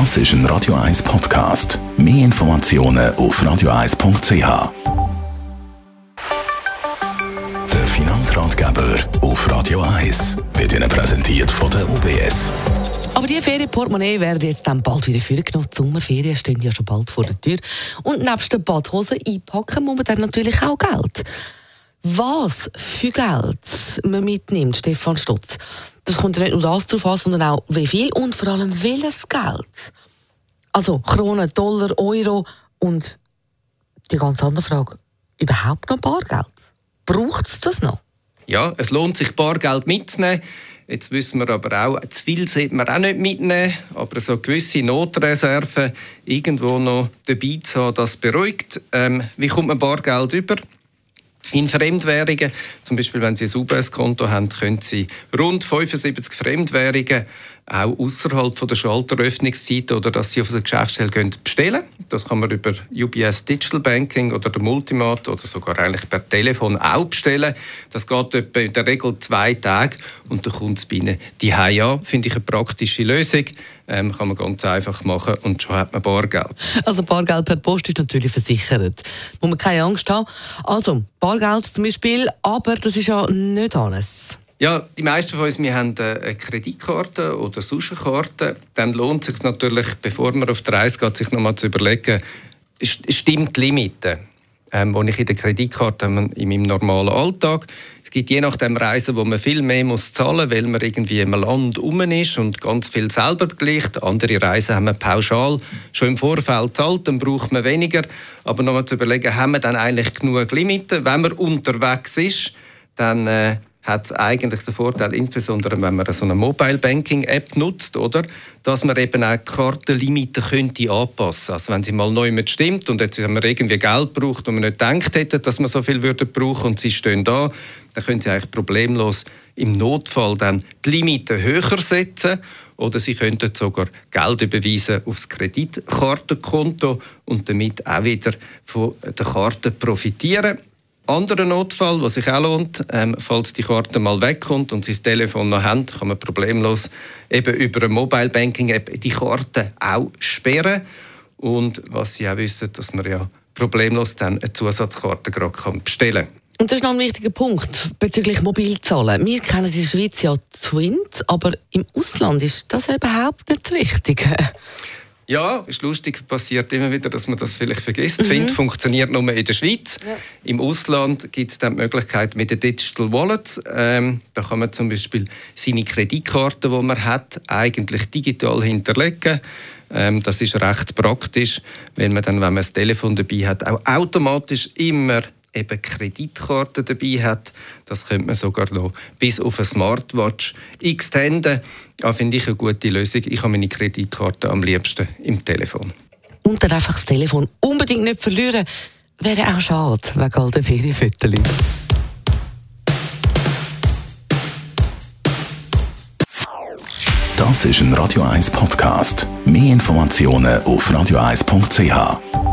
Das ist ein Radio 1 Podcast. Mehr Informationen auf radio1.ch. Der Finanzratgeber auf Radio 1 wird Ihnen präsentiert von der UBS. Aber die Ferienportemonnaie werden jetzt dann bald wieder vorgenommen. Die Sommerferien stehen ja schon bald vor der Tür. Und nebst der Badhose einpacken muss man dann natürlich auch Geld. Was für Geld man mitnimmt, Stefan Stutz, das kommt ja nicht nur das drauf an, sondern auch wie viel und vor allem welches Geld. Also Kronen, Dollar, Euro und die ganz andere Frage, überhaupt noch Bargeld? Braucht es das noch? Ja, es lohnt sich, Bargeld mitzunehmen. Jetzt wissen wir aber auch, zu viel sollte man auch nicht mitnehmen, aber so gewisse Notreserven irgendwo noch dabei zu haben, das beruhigt. Ähm, wie kommt man Bargeld über? In Fremdwährungen, zum Beispiel wenn Sie ein UBS-Konto haben, können Sie rund 75 Fremdwährungen auch außerhalb der Schalteröffnungszeit oder dass Sie auf der Geschäftsstelle gehen, bestellen Das kann man über UBS Digital Banking oder der Multimat oder sogar eigentlich per Telefon auch bestellen. Das geht etwa in der Regel zwei Tage und dann kommt es bei Ihnen die an. Finde ich eine praktische Lösung. Ähm, kann man ganz einfach machen und schon hat man Bargeld. Also Bargeld per Post ist natürlich versichert. Muss man keine Angst haben. Also Bargeld zum Beispiel, aber das ist ja nicht alles. Ja, die meisten von uns wir haben eine Kreditkarte oder sonst Karte. Dann lohnt es sich natürlich, bevor man auf die Reise geht, sich nochmal zu überlegen, stimmt die Limite, ähm, die ich in der Kreditkarte habe, in meinem normalen Alltag. Es gibt je nach dem Reisen, wo man viel mehr muss zahlen muss, weil man irgendwie im Land rum ist und ganz viel selber begleicht. Andere Reisen haben wir pauschal schon im Vorfeld zahlt, dann braucht man weniger. Aber nochmal zu überlegen, haben wir dann eigentlich genug Limite? Wenn man unterwegs ist, dann äh, hat es eigentlich den Vorteil, insbesondere wenn man so eine Mobile Banking App nutzt, oder, dass man eben auch die Kartenlimite könnte anpassen. Also wenn sie mal neu mit stimmt und jetzt haben wir irgendwie Geld braucht und man nicht gedacht hätte, dass man so viel würde brauchen und sie stehen da, dann können sie eigentlich problemlos im Notfall dann die Limite höher setzen oder sie könnten sogar Geld überweisen aufs Kreditkartenkonto und damit auch wieder von der Karte profitieren. Anderer Notfall, was sich auch lohnt, ähm, falls die Karte mal wegkommt und Sie das Telefon noch haben, kann man problemlos eben über eine Mobile Banking App die Karte auch sperren. Und was Sie auch wissen, dass man ja problemlos dann eine Zusatzkarte gerade bestellen kann. Und das ist noch ein wichtiger Punkt bezüglich Mobilzahlen. Wir kennen der Schweiz ja Twint, aber im Ausland ist das überhaupt nicht das Richtige. Ja, ist lustig, passiert immer wieder, dass man das vielleicht vergisst. Mhm. Twint funktioniert nur in der Schweiz. Ja. Im Ausland gibt es dann die Möglichkeit mit den Digital Wallets. Ähm, da kann man zum Beispiel seine Kreditkarte, die man hat, eigentlich digital hinterlegen. Ähm, das ist recht praktisch, weil man dann, wenn man das Telefon dabei hat, auch automatisch immer eben Kreditkarte dabei hat. Das könnte man sogar noch bis auf eine Smartwatch extenden. Das finde ich eine gute Lösung. Ich habe meine Kreditkarte am liebsten im Telefon. Und dann einfach das Telefon unbedingt nicht verlieren. Wäre auch schade, wegen all den Ferienfotos. Das ist ein Radio 1 Podcast. Mehr Informationen auf radio1.ch.